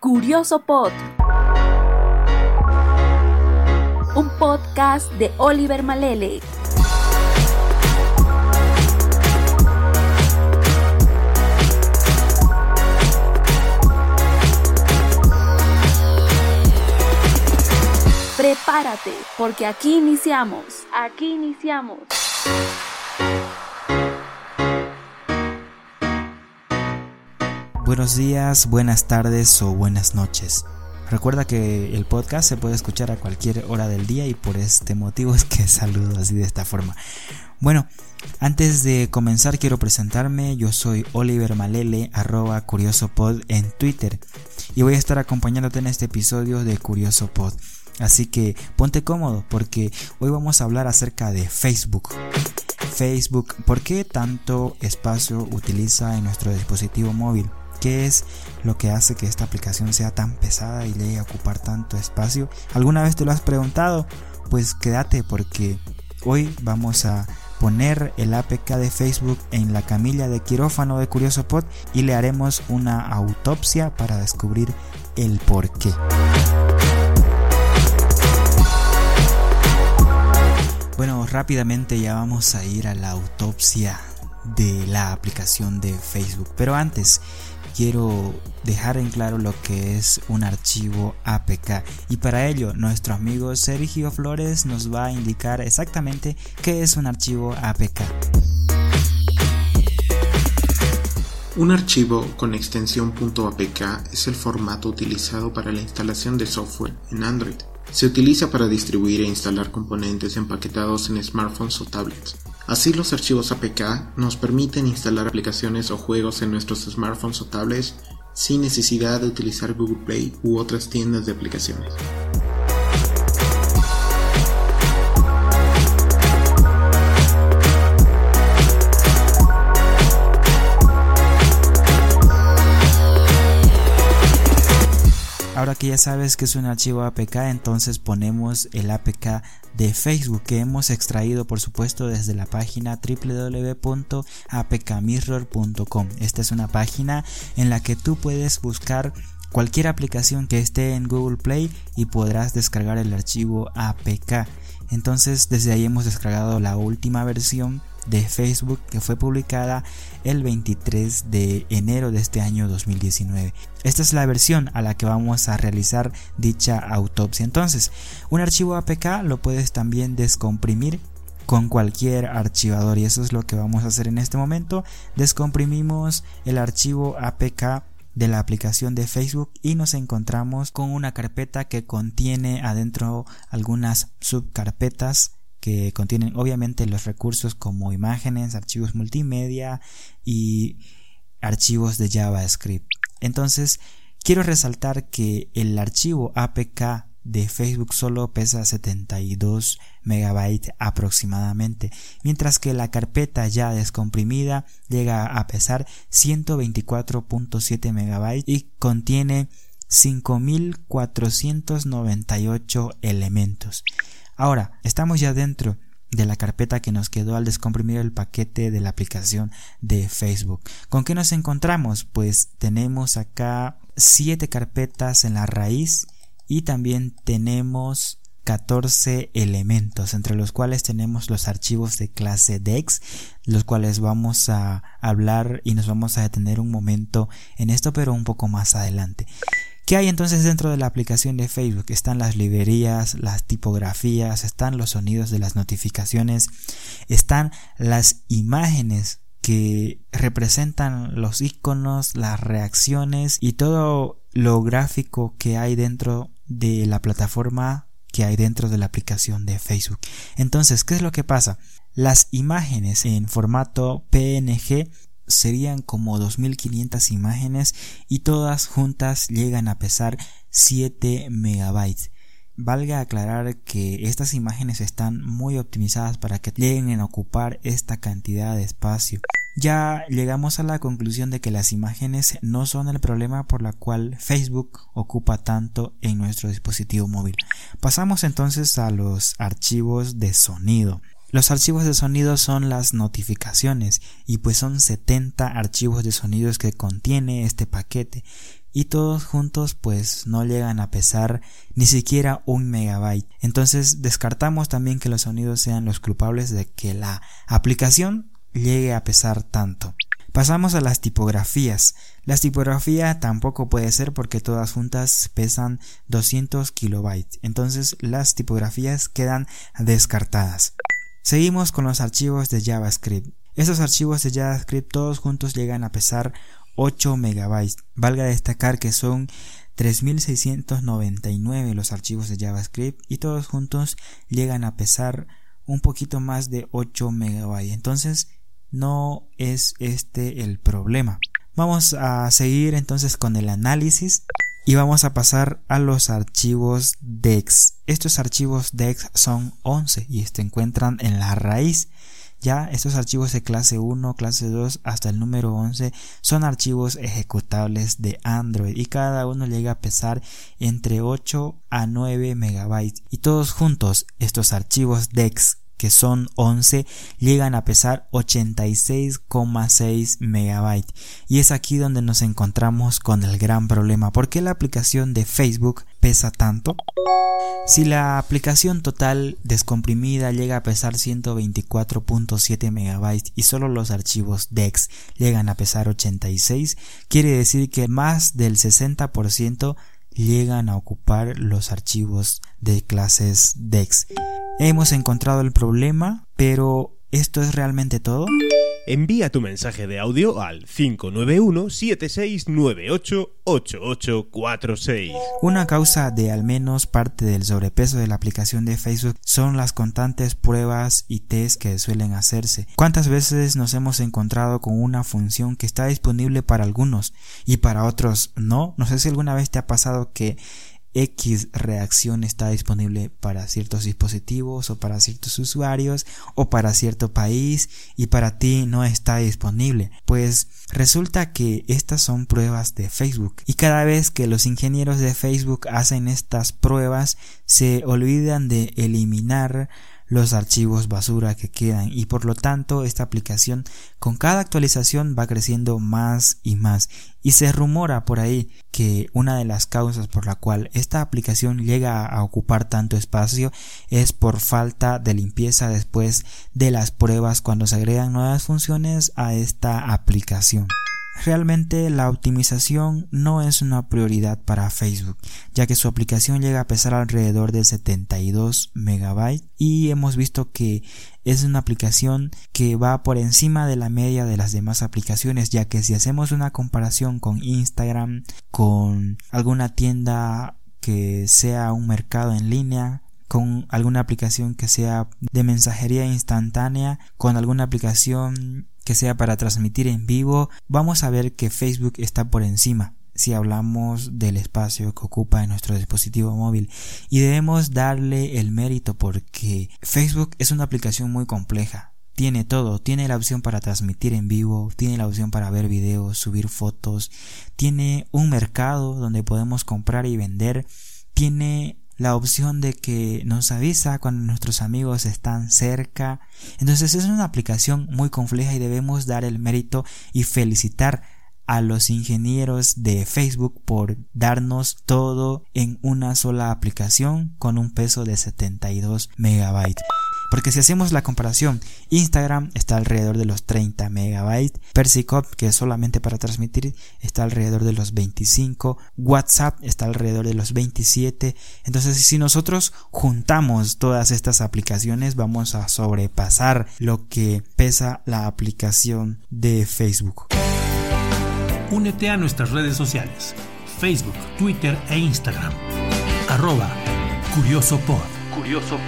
Curioso Pod. Un podcast de Oliver Malele. Prepárate, porque aquí iniciamos. Aquí iniciamos. Buenos días, buenas tardes o buenas noches. Recuerda que el podcast se puede escuchar a cualquier hora del día y por este motivo es que saludo así de esta forma. Bueno, antes de comenzar quiero presentarme, yo soy Oliver Malele, arroba CuriosoPod en Twitter y voy a estar acompañándote en este episodio de Curioso Pod. Así que ponte cómodo porque hoy vamos a hablar acerca de Facebook. Facebook, ¿por qué tanto espacio utiliza en nuestro dispositivo móvil? ¿Qué es lo que hace que esta aplicación sea tan pesada y llegue a ocupar tanto espacio? ¿Alguna vez te lo has preguntado? Pues quédate porque hoy vamos a poner el APK de Facebook en la camilla de quirófano de CuriosoPod y le haremos una autopsia para descubrir el por qué. Bueno, rápidamente ya vamos a ir a la autopsia de la aplicación de Facebook. Pero antes, quiero dejar en claro lo que es un archivo APK y para ello nuestro amigo Sergio Flores nos va a indicar exactamente qué es un archivo APK. Un archivo con extensión .apk es el formato utilizado para la instalación de software en Android. Se utiliza para distribuir e instalar componentes empaquetados en smartphones o tablets. Así los archivos APK nos permiten instalar aplicaciones o juegos en nuestros smartphones o tablets sin necesidad de utilizar Google Play u otras tiendas de aplicaciones. Que ya sabes que es un archivo APK, entonces ponemos el APK de Facebook que hemos extraído por supuesto desde la página www.apkmirror.com. Esta es una página en la que tú puedes buscar cualquier aplicación que esté en Google Play y podrás descargar el archivo APK. Entonces desde ahí hemos descargado la última versión de Facebook que fue publicada el 23 de enero de este año 2019. Esta es la versión a la que vamos a realizar dicha autopsia. Entonces, un archivo APK lo puedes también descomprimir con cualquier archivador y eso es lo que vamos a hacer en este momento. Descomprimimos el archivo APK de la aplicación de Facebook y nos encontramos con una carpeta que contiene adentro algunas subcarpetas que contienen obviamente los recursos como imágenes, archivos multimedia y archivos de JavaScript. Entonces, quiero resaltar que el archivo APK de Facebook solo pesa 72 megabytes aproximadamente, mientras que la carpeta ya descomprimida llega a pesar 124.7 megabytes y contiene 5498 elementos. Ahora, estamos ya dentro de la carpeta que nos quedó al descomprimir el paquete de la aplicación de Facebook. ¿Con qué nos encontramos? Pues tenemos acá 7 carpetas en la raíz y también tenemos 14 elementos, entre los cuales tenemos los archivos de clase DEX, los cuales vamos a hablar y nos vamos a detener un momento en esto, pero un poco más adelante. ¿Qué hay entonces dentro de la aplicación de Facebook? Están las librerías, las tipografías, están los sonidos de las notificaciones, están las imágenes que representan los iconos, las reacciones y todo lo gráfico que hay dentro de la plataforma que hay dentro de la aplicación de Facebook. Entonces, ¿qué es lo que pasa? Las imágenes en formato PNG serían como 2500 imágenes y todas juntas llegan a pesar 7 megabytes. Valga aclarar que estas imágenes están muy optimizadas para que lleguen a ocupar esta cantidad de espacio. Ya llegamos a la conclusión de que las imágenes no son el problema por la cual Facebook ocupa tanto en nuestro dispositivo móvil. Pasamos entonces a los archivos de sonido. Los archivos de sonido son las notificaciones y pues son 70 archivos de sonidos que contiene este paquete y todos juntos pues no llegan a pesar ni siquiera un megabyte. Entonces descartamos también que los sonidos sean los culpables de que la aplicación llegue a pesar tanto. Pasamos a las tipografías. Las tipografías tampoco puede ser porque todas juntas pesan 200 kilobytes. Entonces las tipografías quedan descartadas. Seguimos con los archivos de JavaScript. Estos archivos de JavaScript todos juntos llegan a pesar 8 megabytes. Valga destacar que son 3699 los archivos de JavaScript y todos juntos llegan a pesar un poquito más de 8 megabytes. Entonces no es este el problema. Vamos a seguir entonces con el análisis y vamos a pasar a los archivos DEX. Estos archivos DEX son 11 y se encuentran en la raíz. Ya estos archivos de clase 1, clase 2 hasta el número 11 son archivos ejecutables de Android y cada uno llega a pesar entre 8 a 9 megabytes y todos juntos estos archivos DEX que son 11, llegan a pesar 86,6 megabytes. Y es aquí donde nos encontramos con el gran problema. ¿Por qué la aplicación de Facebook pesa tanto? Si la aplicación total descomprimida llega a pesar 124.7 megabytes y solo los archivos DEX llegan a pesar 86, quiere decir que más del 60% llegan a ocupar los archivos de clases DEX. Hemos encontrado el problema, pero ¿esto es realmente todo? Envía tu mensaje de audio al 591-7698-8846. Una causa de al menos parte del sobrepeso de la aplicación de Facebook son las constantes pruebas y test que suelen hacerse. ¿Cuántas veces nos hemos encontrado con una función que está disponible para algunos y para otros no? No sé si alguna vez te ha pasado que X reacción está disponible para ciertos dispositivos o para ciertos usuarios o para cierto país y para ti no está disponible. Pues resulta que estas son pruebas de Facebook y cada vez que los ingenieros de Facebook hacen estas pruebas se olvidan de eliminar los archivos basura que quedan y por lo tanto esta aplicación con cada actualización va creciendo más y más y se rumora por ahí que una de las causas por la cual esta aplicación llega a ocupar tanto espacio es por falta de limpieza después de las pruebas cuando se agregan nuevas funciones a esta aplicación. Realmente la optimización no es una prioridad para Facebook, ya que su aplicación llega a pesar alrededor de 72 megabytes y hemos visto que es una aplicación que va por encima de la media de las demás aplicaciones, ya que si hacemos una comparación con Instagram, con alguna tienda que sea un mercado en línea, con alguna aplicación que sea de mensajería instantánea, con alguna aplicación que sea para transmitir en vivo, vamos a ver que Facebook está por encima si hablamos del espacio que ocupa en nuestro dispositivo móvil. Y debemos darle el mérito porque Facebook es una aplicación muy compleja. Tiene todo, tiene la opción para transmitir en vivo, tiene la opción para ver videos, subir fotos, tiene un mercado donde podemos comprar y vender, tiene la opción de que nos avisa cuando nuestros amigos están cerca. Entonces es una aplicación muy compleja y debemos dar el mérito y felicitar a los ingenieros de Facebook por darnos todo en una sola aplicación con un peso de 72 megabytes. Porque si hacemos la comparación, Instagram está alrededor de los 30 megabytes, Persicop, que es solamente para transmitir, está alrededor de los 25, WhatsApp está alrededor de los 27. Entonces, si nosotros juntamos todas estas aplicaciones, vamos a sobrepasar lo que pesa la aplicación de Facebook. Únete a nuestras redes sociales, Facebook, Twitter e Instagram. Arroba Curioso Curioso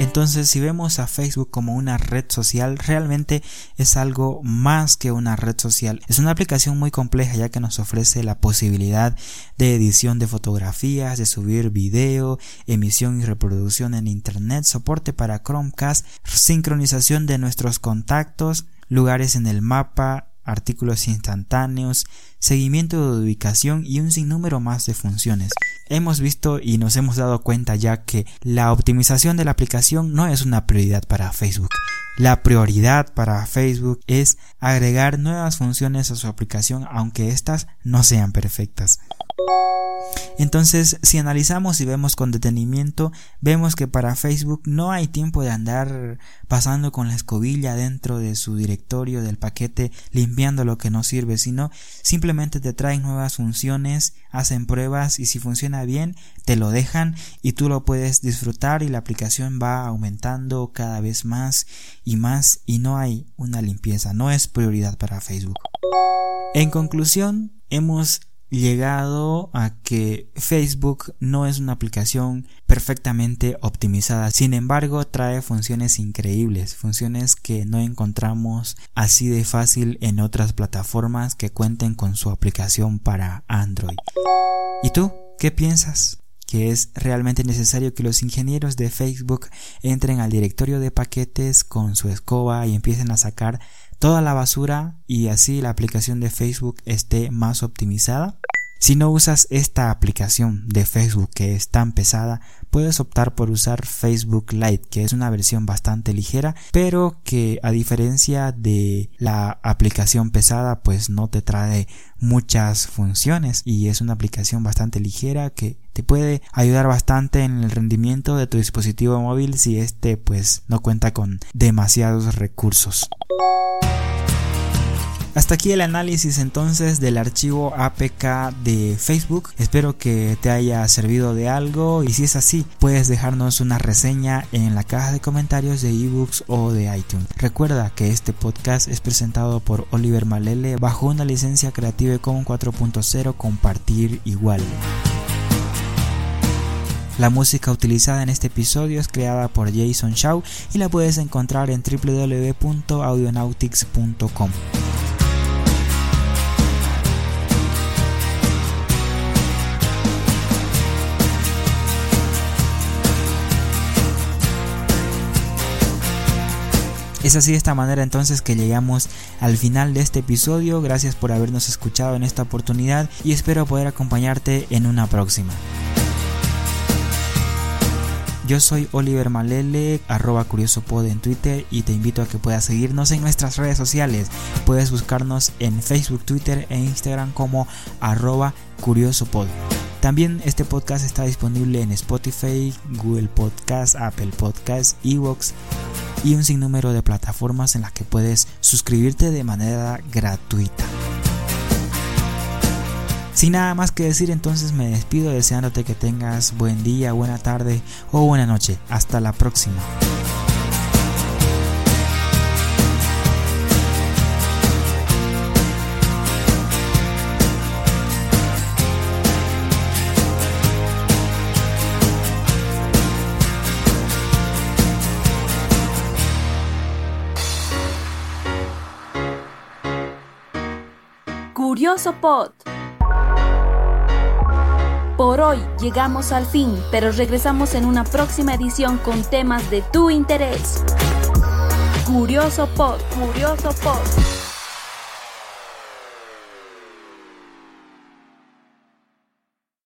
entonces, si vemos a Facebook como una red social, realmente es algo más que una red social. Es una aplicación muy compleja ya que nos ofrece la posibilidad de edición de fotografías, de subir video, emisión y reproducción en Internet, soporte para Chromecast, sincronización de nuestros contactos, lugares en el mapa, artículos instantáneos, seguimiento de ubicación y un sinnúmero más de funciones. Hemos visto y nos hemos dado cuenta ya que la optimización de la aplicación no es una prioridad para Facebook. La prioridad para Facebook es agregar nuevas funciones a su aplicación aunque éstas no sean perfectas. Entonces, si analizamos y vemos con detenimiento, vemos que para Facebook no hay tiempo de andar pasando con la escobilla dentro de su directorio del paquete limpiando lo que no sirve, sino simplemente te traen nuevas funciones, hacen pruebas y si funciona bien, te lo dejan y tú lo puedes disfrutar y la aplicación va aumentando cada vez más y más y no hay una limpieza, no es prioridad para Facebook. En conclusión, hemos llegado a que Facebook no es una aplicación perfectamente optimizada. Sin embargo, trae funciones increíbles, funciones que no encontramos así de fácil en otras plataformas que cuenten con su aplicación para Android. ¿Y tú? ¿Qué piensas? que es realmente necesario que los ingenieros de Facebook entren al directorio de paquetes con su escoba y empiecen a sacar toda la basura y así la aplicación de Facebook esté más optimizada. Si no usas esta aplicación de Facebook que es tan pesada, puedes optar por usar Facebook Lite, que es una versión bastante ligera, pero que a diferencia de la aplicación pesada, pues no te trae muchas funciones y es una aplicación bastante ligera que te puede ayudar bastante en el rendimiento de tu dispositivo móvil si este pues no cuenta con demasiados recursos. Hasta aquí el análisis entonces del archivo APK de Facebook. Espero que te haya servido de algo y si es así, puedes dejarnos una reseña en la caja de comentarios de ebooks o de iTunes. Recuerda que este podcast es presentado por Oliver Malele bajo una licencia Creative Commons 4.0 compartir igual. La música utilizada en este episodio es creada por Jason Shaw y la puedes encontrar en www.audionautics.com. Es así de esta manera entonces que llegamos al final de este episodio. Gracias por habernos escuchado en esta oportunidad y espero poder acompañarte en una próxima. Yo soy Oliver Malele, arroba curiosopod en Twitter y te invito a que puedas seguirnos en nuestras redes sociales. Puedes buscarnos en Facebook, Twitter e Instagram como arroba curiosopod. También este podcast está disponible en Spotify, Google Podcast, Apple Podcast, Evox y un sinnúmero de plataformas en las que puedes suscribirte de manera gratuita. Sin nada más que decir, entonces me despido deseándote que tengas buen día, buena tarde o buena noche. Hasta la próxima. Curioso Pod. Por hoy llegamos al fin, pero regresamos en una próxima edición con temas de tu interés. Curioso Pod, Curioso Pod.